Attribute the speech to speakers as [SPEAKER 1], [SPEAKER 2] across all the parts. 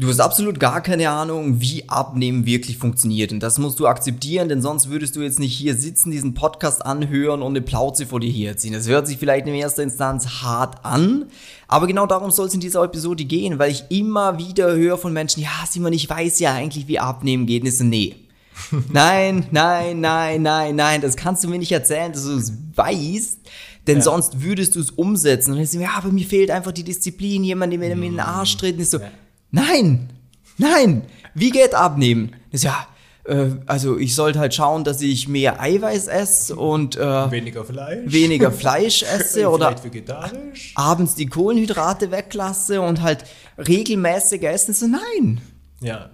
[SPEAKER 1] Du hast absolut gar keine Ahnung, wie Abnehmen wirklich funktioniert. Und das musst du akzeptieren, denn sonst würdest du jetzt nicht hier sitzen, diesen Podcast anhören und eine Plauze vor dir herziehen. Das hört sich vielleicht in erster Instanz hart an, aber genau darum soll es in dieser Episode gehen, weil ich immer wieder höre von Menschen, ja, Simon, ich weiß ja eigentlich, wie Abnehmen geht. Und ich so, nee. nein, nein, nein, nein, nein, das kannst du mir nicht erzählen, dass du es weißt, denn ja. sonst würdest du es umsetzen. Und dann ist ja, aber mir fehlt einfach die Disziplin, jemand, der mir in den Arsch tritt. Und ich so, ja Nein, nein, wie geht abnehmen? Das ist ja, äh, also ich sollte halt schauen, dass ich mehr Eiweiß esse und
[SPEAKER 2] äh, weniger Fleisch,
[SPEAKER 1] weniger Fleisch esse oder abends die Kohlenhydrate weglasse und halt regelmäßig essen. So nein.
[SPEAKER 2] Ja.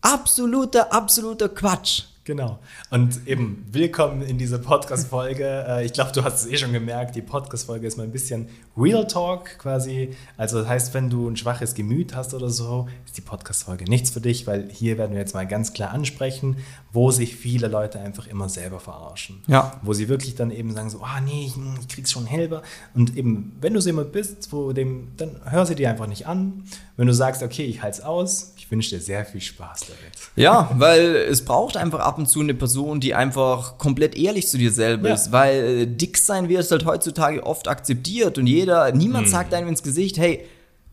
[SPEAKER 1] Absoluter, absoluter Quatsch.
[SPEAKER 2] Genau. Und eben willkommen in dieser Podcast-Folge. Äh, ich glaube, du hast es eh schon gemerkt, die Podcast-Folge ist mal ein bisschen Real Talk quasi. Also das heißt, wenn du ein schwaches Gemüt hast oder so, ist die Podcast-Folge nichts für dich, weil hier werden wir jetzt mal ganz klar ansprechen, wo sich viele Leute einfach immer selber verarschen.
[SPEAKER 1] Ja.
[SPEAKER 2] Wo sie wirklich dann eben sagen so, ah oh, nee, ich, ich krieg's schon selber. Und eben, wenn du so jemand bist, wo dem, dann hör sie dir einfach nicht an. Wenn du sagst, okay, ich halte es aus, ich wünsche dir sehr viel Spaß damit.
[SPEAKER 1] Ja, weil es braucht einfach ab und zu eine Person, die einfach komplett ehrlich zu dir selber ja. ist, weil äh, dick sein wird halt heutzutage oft akzeptiert und jeder, niemand hm. sagt einem ins Gesicht, hey,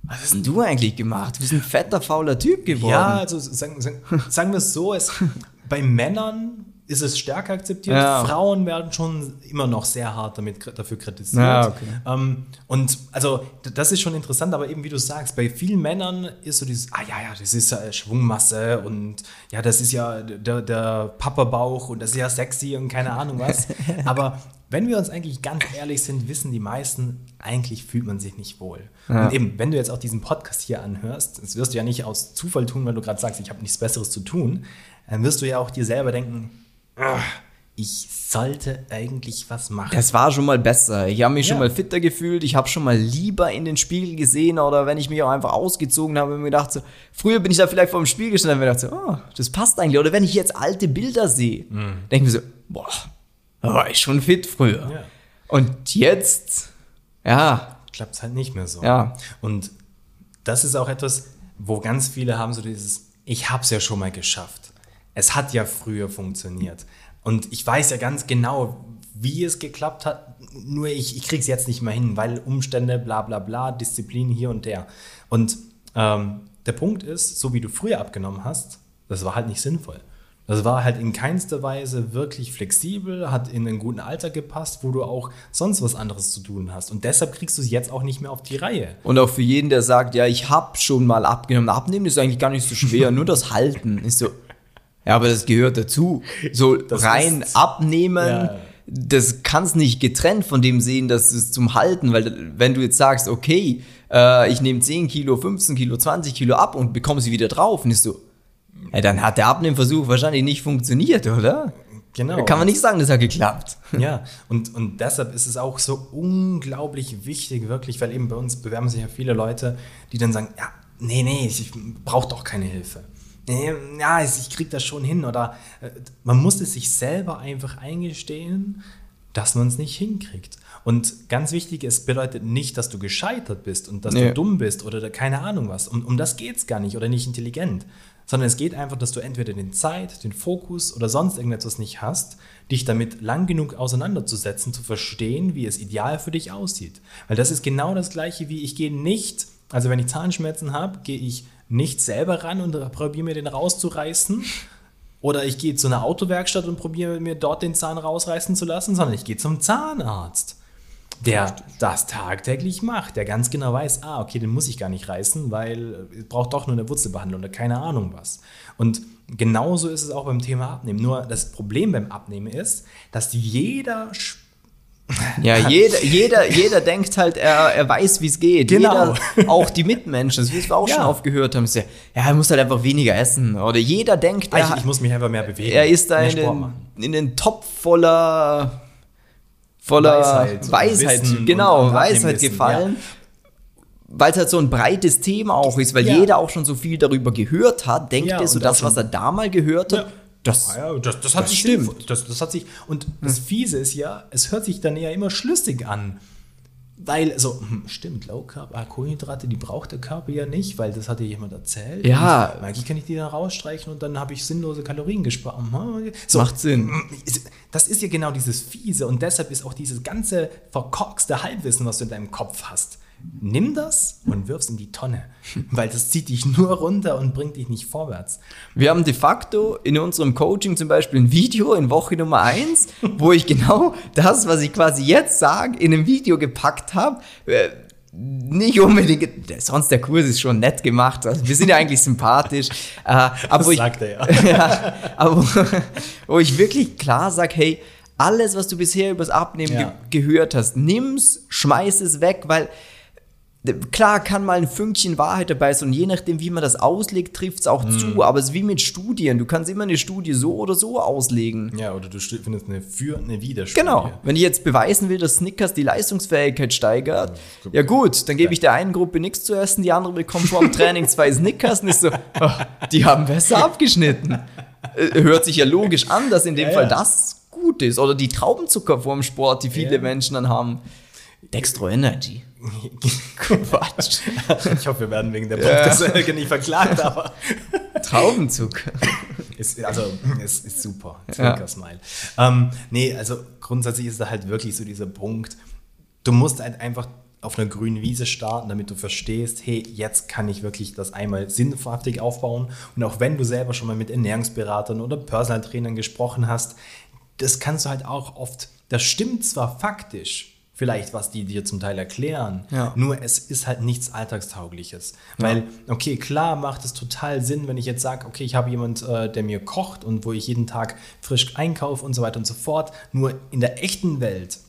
[SPEAKER 1] was hast denn du eigentlich gemacht? Du bist ein fetter, fauler Typ geworden.
[SPEAKER 2] Ja, also sagen, sagen, sagen wir es so, es, bei Männern ist es stärker akzeptiert. Ja. Frauen werden schon immer noch sehr hart damit, dafür kritisiert. Ja, okay. ähm, und also das ist schon interessant, aber eben wie du sagst, bei vielen Männern ist so dieses, ah ja, ja, das ist ja Schwungmasse und ja, das ist ja der, der Papa-Bauch und das ist ja sexy und keine Ahnung was. aber wenn wir uns eigentlich ganz ehrlich sind, wissen die meisten, eigentlich fühlt man sich nicht wohl. Ja. Und eben, wenn du jetzt auch diesen Podcast hier anhörst, das wirst du ja nicht aus Zufall tun, weil du gerade sagst, ich habe nichts Besseres zu tun, dann wirst du ja auch dir selber denken, ich sollte eigentlich was machen.
[SPEAKER 1] Das war schon mal besser. Ich habe mich ja. schon mal fitter gefühlt. Ich habe schon mal lieber in den Spiegel gesehen oder wenn ich mich auch einfach ausgezogen habe und mir gedacht so, früher bin ich da vielleicht vor dem Spiegel gestanden und mir gedacht so, oh, das passt eigentlich. Oder wenn ich jetzt alte Bilder sehe, mhm. denke ich mir so, boah, da war ich schon fit früher. Ja. Und jetzt, ja.
[SPEAKER 2] Klappt es halt nicht mehr so.
[SPEAKER 1] Ja.
[SPEAKER 2] Und das ist auch etwas, wo ganz viele haben so dieses, ich habe es ja schon mal geschafft es hat ja früher funktioniert. Und ich weiß ja ganz genau, wie es geklappt hat, nur ich, ich kriege es jetzt nicht mehr hin, weil Umstände, bla bla bla, Disziplin hier und der. Und ähm, der Punkt ist, so wie du früher abgenommen hast, das war halt nicht sinnvoll. Das war halt in keinster Weise wirklich flexibel, hat in einen guten Alter gepasst, wo du auch sonst was anderes zu tun hast. Und deshalb kriegst du es jetzt auch nicht mehr auf die Reihe.
[SPEAKER 1] Und auch für jeden, der sagt, ja, ich habe schon mal abgenommen. Abnehmen ist eigentlich gar nicht so schwer, nur das Halten ist so, ja, aber das gehört dazu. So das rein ist, abnehmen, ja. das kannst nicht getrennt von dem sehen, dass es zum Halten, weil wenn du jetzt sagst, okay, äh, ich nehme 10 Kilo, 15 Kilo, 20 Kilo ab und bekomme sie wieder drauf, und ist so, ja, dann hat der Abnehmversuch wahrscheinlich nicht funktioniert, oder? Genau. Kann man nicht sagen, das hat geklappt.
[SPEAKER 2] Ja, und, und deshalb ist es auch so unglaublich wichtig, wirklich, weil eben bei uns bewerben sich ja viele Leute, die dann sagen, ja, nee, nee, ich brauche doch keine Hilfe ja, ich krieg das schon hin. Oder äh, man muss es sich selber einfach eingestehen, dass man es nicht hinkriegt. Und ganz wichtig, es bedeutet nicht, dass du gescheitert bist und dass nee. du dumm bist oder keine Ahnung was. Um, um das geht es gar nicht oder nicht intelligent. Sondern es geht einfach, dass du entweder den Zeit, den Fokus oder sonst irgendetwas nicht hast, dich damit lang genug auseinanderzusetzen, zu verstehen, wie es ideal für dich aussieht. Weil das ist genau das gleiche wie ich gehe nicht, also wenn ich Zahnschmerzen habe, gehe ich nicht selber ran und probiere mir den rauszureißen. Oder ich gehe zu einer Autowerkstatt und probiere mir dort den Zahn rausreißen zu lassen, sondern ich gehe zum Zahnarzt, der das tagtäglich macht, der ganz genau weiß, ah, okay, den muss ich gar nicht reißen, weil es braucht doch nur eine Wurzelbehandlung oder keine Ahnung was. Und genauso ist es auch beim Thema Abnehmen. Nur das Problem beim Abnehmen ist, dass jeder
[SPEAKER 1] ja, jeder, jeder, jeder denkt halt, er, er weiß, wie es geht.
[SPEAKER 2] Genau.
[SPEAKER 1] Jeder, auch die Mitmenschen, das wie wir auch ja. schon aufgehört haben. Ja, er muss halt einfach weniger essen. Oder jeder denkt,
[SPEAKER 2] er, ich, ich muss mich einfach mehr bewegen.
[SPEAKER 1] Er ist da in den, in den Topf voller, voller Weisheit, Weisheit genau, Weisheit gefallen. Ja weil es halt so ein breites Thema auch ist, weil ja. jeder auch schon so viel darüber gehört hat, denkt ja, er so das, was er da mal gehört hat,
[SPEAKER 2] das, ah ja, das, das, hat das sich stimmt. Das, das hat sich, und das hm. Fiese ist ja, es hört sich dann ja immer schlüssig an. Weil, so, hm, stimmt, Low Carb, ah, Kohlenhydrate, die braucht der Körper ja nicht, weil das hat dir jemand erzählt.
[SPEAKER 1] Ja.
[SPEAKER 2] Und eigentlich kann ich die da rausstreichen und dann habe ich sinnlose Kalorien gespart. Hm,
[SPEAKER 1] So, Macht Sinn.
[SPEAKER 2] Das ist ja genau dieses Fiese und deshalb ist auch dieses ganze verkorkste Halbwissen, was du in deinem Kopf hast. Nimm das und wirf's in die Tonne, weil das zieht dich nur runter und bringt dich nicht vorwärts.
[SPEAKER 1] Wir haben de facto in unserem Coaching zum Beispiel ein Video in Woche Nummer 1, wo ich genau das, was ich quasi jetzt sage, in einem Video gepackt habe. Äh, nicht unbedingt, sonst der Kurs ist schon nett gemacht, also wir sind ja eigentlich sympathisch. Äh, aber
[SPEAKER 2] Das
[SPEAKER 1] ich,
[SPEAKER 2] sagt er ja.
[SPEAKER 1] ja, aber wo, ich wirklich klar sage, hey, alles, was du bisher übers Abnehmen
[SPEAKER 2] Ja.
[SPEAKER 1] ge gehört hast, nimm's, schmeiß es weg, weil klar kann mal ein Fünkchen Wahrheit dabei sein und je nachdem, wie man das auslegt, trifft es auch
[SPEAKER 2] Mhm.
[SPEAKER 1] zu, aber es ist wie mit Studien, du kannst immer eine Studie so oder so auslegen.
[SPEAKER 2] Ja, oder du st- findest eine für eine Widerstudie.
[SPEAKER 1] Genau. Wenn ich jetzt beweisen will, dass Snickers die Leistungsfähigkeit steigert, ja gut, dann gebe ich der einen Gruppe nichts zu essen, die andere bekommt vor dem Training zwei Snickers und ist so, oh, die haben besser abgeschnitten. Äh, Hört sich ja logisch an, dass in dem
[SPEAKER 2] Ja,
[SPEAKER 1] Fall
[SPEAKER 2] ja.
[SPEAKER 1] das gut ist. Oder die Traubenzucker vorm Sport, die viele
[SPEAKER 2] Ja.
[SPEAKER 1] Menschen dann haben. Dextro Energy. Quatsch.
[SPEAKER 2] Ich hoffe, wir werden wegen der Podcast nicht verklagt, aber
[SPEAKER 1] Traubenzucker.
[SPEAKER 2] ist, also, ist, ist super.
[SPEAKER 1] Ja.
[SPEAKER 2] Zwinker-Smile. Ähm, nee, also grundsätzlich ist da halt wirklich so dieser Punkt, du musst halt einfach auf einer grünen Wiese starten, damit du verstehst, hey, jetzt kann ich wirklich das einmal sinnhaftig aufbauen. Und auch wenn du selber schon mal mit Ernährungsberatern oder Personal Trainern gesprochen hast, das kannst du halt auch oft, das stimmt zwar faktisch, vielleicht was die dir zum Teil erklären,
[SPEAKER 1] Ja.
[SPEAKER 2] nur es ist halt nichts Alltagstaugliches. Weil, okay, klar macht es total Sinn, wenn ich jetzt sage, okay, ich habe jemand, äh, der mir kocht und wo ich jeden Tag frisch einkaufe und so weiter und so fort. Nur in der echten Welt,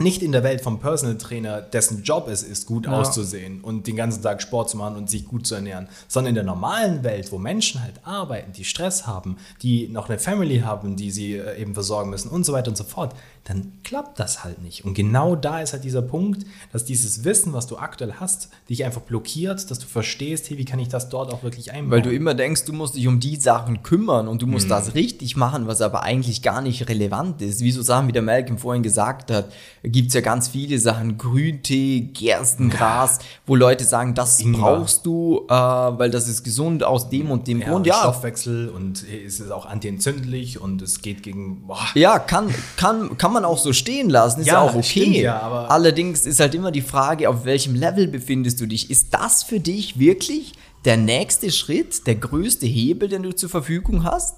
[SPEAKER 2] nicht in der Welt vom Personal Trainer, dessen Job es ist, gut
[SPEAKER 1] Ja.
[SPEAKER 2] auszusehen und den ganzen Tag Sport zu machen und sich gut zu ernähren, sondern in der normalen Welt, wo Menschen halt arbeiten, die Stress haben, die noch eine Family haben, die sie äh, eben versorgen müssen und so weiter und so fort, dann klappt das halt nicht. Und genau da ist halt dieser Punkt, dass dieses Wissen, was du aktuell hast, dich einfach blockiert, dass du verstehst, hey, wie kann ich das dort auch wirklich einbauen?
[SPEAKER 1] Weil du immer denkst, du musst dich um die Sachen kümmern und du musst
[SPEAKER 2] Mhm.
[SPEAKER 1] das richtig machen, was aber eigentlich gar nicht relevant ist. Wie so Sachen, wie der Malcolm vorhin gesagt hat, gibt es ja ganz viele Sachen, Grüntee, Gerstengras, wo Leute sagen, das
[SPEAKER 2] Ingwer.
[SPEAKER 1] brauchst du, äh, weil das ist gesund aus dem und dem
[SPEAKER 2] ja,
[SPEAKER 1] Grund.
[SPEAKER 2] und
[SPEAKER 1] Ja,
[SPEAKER 2] Stoffwechsel und es ist auch antientzündlich und es geht gegen boah,
[SPEAKER 1] ja kann, kann, kann man auch so stehen lassen, ist ja,
[SPEAKER 2] Ja,
[SPEAKER 1] auch okay.
[SPEAKER 2] stimmt ja, aber-
[SPEAKER 1] Allerdings ist halt immer die Frage, auf welchem Level befindest du dich? Ist das für dich wirklich der nächste Schritt, der größte Hebel, den du zur Verfügung hast?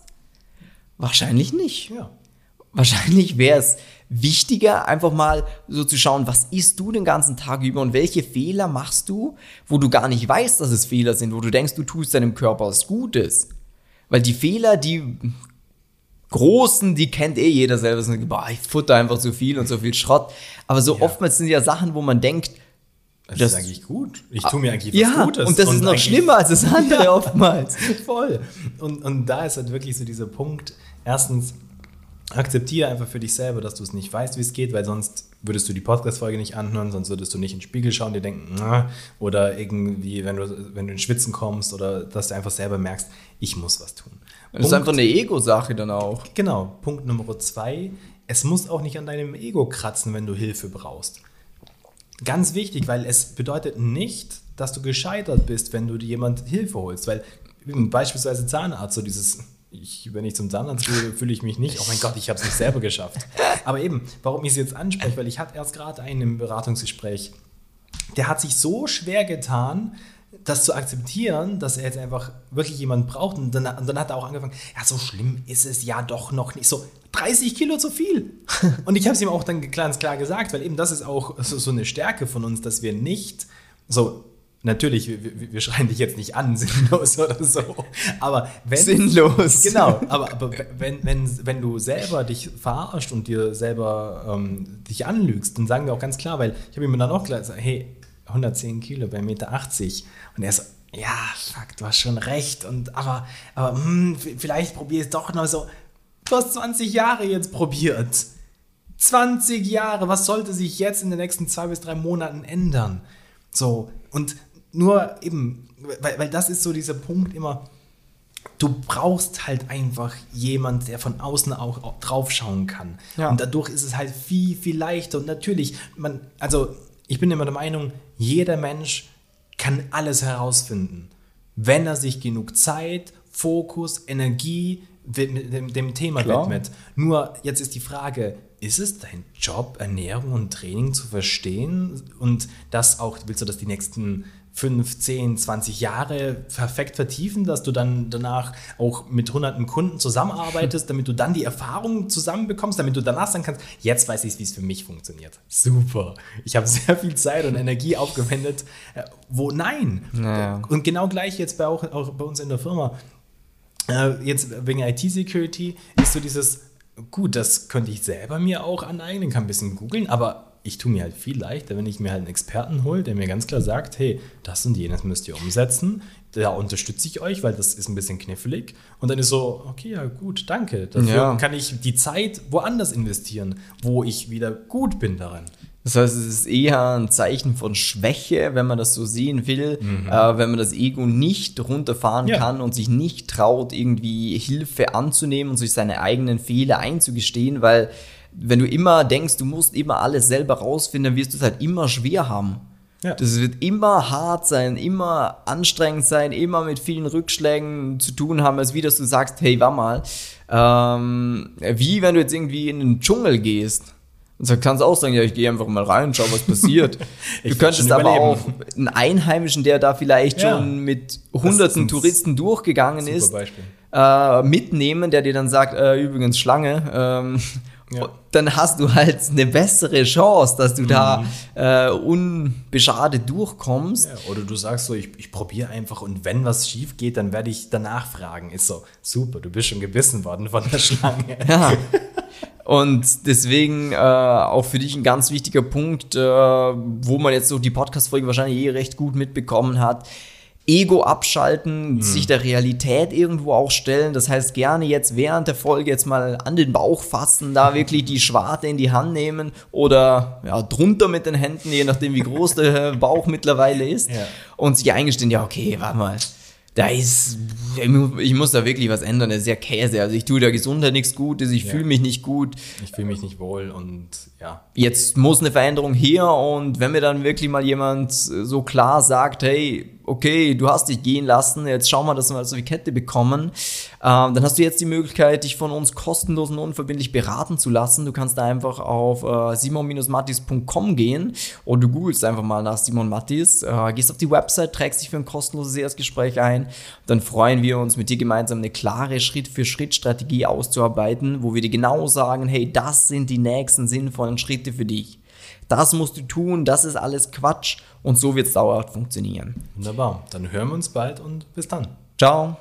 [SPEAKER 1] Wahrscheinlich nicht.
[SPEAKER 2] ja.
[SPEAKER 1] Wahrscheinlich wäre es wichtiger, einfach mal so zu schauen, was isst du den ganzen Tag über und welche Fehler machst du, wo du gar nicht weißt, dass es Fehler sind, wo du denkst, du tust deinem Körper was Gutes. Weil die Fehler, die großen, die kennt eh jeder selber. So, boah, ich futter einfach so viel und so viel Schrott. Aber so
[SPEAKER 2] Ja.
[SPEAKER 1] oftmals sind ja Sachen, wo man denkt,
[SPEAKER 2] Das,
[SPEAKER 1] Das-
[SPEAKER 2] ist eigentlich gut. Ich tue mir eigentlich was
[SPEAKER 1] ja,
[SPEAKER 2] Gutes.
[SPEAKER 1] und das ist noch
[SPEAKER 2] eigentlich-
[SPEAKER 1] schlimmer als das andere oftmals.
[SPEAKER 2] Voll. Und, und da ist halt wirklich so dieser Punkt. Erstens, akzeptiere einfach für dich selber, dass du es nicht weißt, wie es geht, weil sonst würdest du die Podcast-Folge nicht anhören, sonst würdest du nicht in den Spiegel schauen, dir denken, na, oder irgendwie, wenn du, wenn du in Schwitzen kommst oder dass du einfach selber merkst, ich muss was tun.
[SPEAKER 1] Das ist einfach eine Ego-Sache dann auch.
[SPEAKER 2] Genau, Punkt Nummer zwei. Es muss auch nicht an deinem Ego kratzen, wenn du Hilfe brauchst. Ganz wichtig, weil es bedeutet nicht, dass du gescheitert bist, wenn du dir jemand Hilfe holst. Weil eben beispielsweise Zahnarzt, so dieses, ich, wenn ich zum Zahnarzt gehe, fühle ich mich nicht, oh mein Gott, ich habe es nicht selber geschafft. Aber eben, warum ich es jetzt anspreche, weil ich hatte erst gerade einen im Beratungsgespräch, der hat sich so schwer getan, das zu akzeptieren, dass er jetzt einfach wirklich jemanden braucht. Und dann, und dann hat er auch angefangen, ja, so schlimm ist es ja doch noch nicht. So 30 Kilo zu viel. Und ich habe es ihm auch dann ganz klar gesagt, weil eben das ist auch so, so eine Stärke von uns, dass wir nicht so. Natürlich, wir, wir schreien dich jetzt nicht an, sinnlos oder so. Aber wenn.
[SPEAKER 1] Sinnlos.
[SPEAKER 2] Genau, aber, aber wenn, wenn, wenn du selber dich verarscht und dir selber ähm, dich anlügst, dann sagen wir auch ganz klar, weil ich habe ihm dann auch gesagt, hey, 110 Kilo bei 1,80 Meter. Und er so, ja, fuck, du hast schon recht. Und aber, aber hm, v- vielleicht probier es doch noch so. Du hast 20 Jahre jetzt probiert. 20 Jahre, was sollte sich jetzt in den nächsten zwei bis drei Monaten ändern? So, und nur eben, weil, weil das ist so dieser Punkt immer, du brauchst halt einfach jemand, der von außen auch, auch draufschauen kann.
[SPEAKER 1] Ja.
[SPEAKER 2] Und dadurch ist es halt viel, viel leichter. Und natürlich, man, also ich bin immer der Meinung, jeder Mensch kann alles herausfinden, wenn er sich genug Zeit, Fokus, Energie dem, dem Thema Klar. widmet. Nur jetzt ist die Frage, ist es dein Job, Ernährung und Training zu verstehen und das auch, willst du das die nächsten 5, 10, 20 Jahre perfekt vertiefen, dass du dann danach auch mit hunderten Kunden zusammenarbeitest, damit du dann die Erfahrung zusammenbekommst, damit du danach sagen kannst, jetzt weiß ich, wie es für mich funktioniert. Super. Ich habe sehr viel Zeit und Energie aufgewendet. Äh, wo nein. Naja. Und genau gleich jetzt bei, auch, auch bei uns in der Firma. Äh, jetzt wegen IT-Security ist so dieses, gut, das könnte ich selber mir auch aneignen, kann ein bisschen googeln, aber ich tue mir halt viel leichter, wenn ich mir halt einen Experten hole, der mir ganz klar sagt, hey, das und jenes müsst ihr umsetzen. Da unterstütze ich euch, weil das ist ein bisschen knifflig. Und dann ist so, okay, ja gut, danke. Dafür ja. kann ich die Zeit woanders investieren, wo ich wieder gut bin daran.
[SPEAKER 1] Das heißt, es ist eher ein Zeichen von Schwäche, wenn man das so sehen will, mhm. äh, wenn man das Ego nicht runterfahren ja. kann und sich nicht traut, irgendwie Hilfe anzunehmen und sich seine eigenen Fehler einzugestehen, weil wenn du immer denkst, du musst immer alles selber rausfinden, dann wirst du es halt immer schwer haben. Ja. Das wird immer hart sein, immer anstrengend sein, immer mit vielen Rückschlägen zu tun haben, als wie dass du sagst, hey, war mal, ähm, wie wenn du jetzt irgendwie in den Dschungel gehst. Und so kannst du auch sagen, ja, ich gehe einfach mal rein, schau, was passiert. du könntest aber auch einen Einheimischen, der da vielleicht ja. schon mit hunderten Touristen durchgegangen ist, äh, mitnehmen, der dir dann sagt, äh, übrigens Schlange, ähm, ja. dann hast du halt eine bessere Chance, dass du mhm. da äh, unbeschadet durchkommst.
[SPEAKER 2] Ja, oder du sagst so, ich, ich probiere einfach und wenn was schief geht, dann werde ich danach fragen. Ist so, super, du bist schon gebissen worden von der Schlange.
[SPEAKER 1] Ja. Und deswegen äh, auch für dich ein ganz wichtiger Punkt, äh, wo man jetzt so die Podcast-Folge wahrscheinlich eh recht gut mitbekommen hat. Ego abschalten, mhm. sich der Realität irgendwo auch stellen. Das heißt, gerne jetzt während der Folge jetzt mal an den Bauch fassen, da wirklich die Schwarte in die Hand nehmen oder ja, drunter mit den Händen, je nachdem wie groß der Bauch mittlerweile ist. Ja. Und sich eingestehen, ja, okay, warte mal da ist, ich muss da wirklich was ändern, das ist ja Käse. Also ich tue der Gesundheit nichts Gutes, ich ja. fühle mich nicht gut.
[SPEAKER 2] Ich fühle mich nicht wohl und ja.
[SPEAKER 1] Jetzt muss eine Veränderung her und wenn mir dann wirklich mal jemand so klar sagt, hey, okay, du hast dich gehen lassen, jetzt schau mal, dass wir also die Kette bekommen. Ähm, dann hast du jetzt die Möglichkeit, dich von uns kostenlos und unverbindlich beraten zu lassen. Du kannst da einfach auf äh, simon-mattis.com gehen oder du googelst einfach mal nach Simon Mattis, äh, gehst auf die Website, trägst dich für ein kostenloses Erstgespräch ein. Dann freuen wir uns, mit dir gemeinsam eine klare Schritt-für-Schritt-Strategie auszuarbeiten, wo wir dir genau sagen, hey, das sind die nächsten sinnvollen Schritte für dich das musst du tun, das ist alles Quatsch und so wird es dauerhaft funktionieren.
[SPEAKER 2] Wunderbar, dann hören wir uns bald und bis dann.
[SPEAKER 1] Ciao.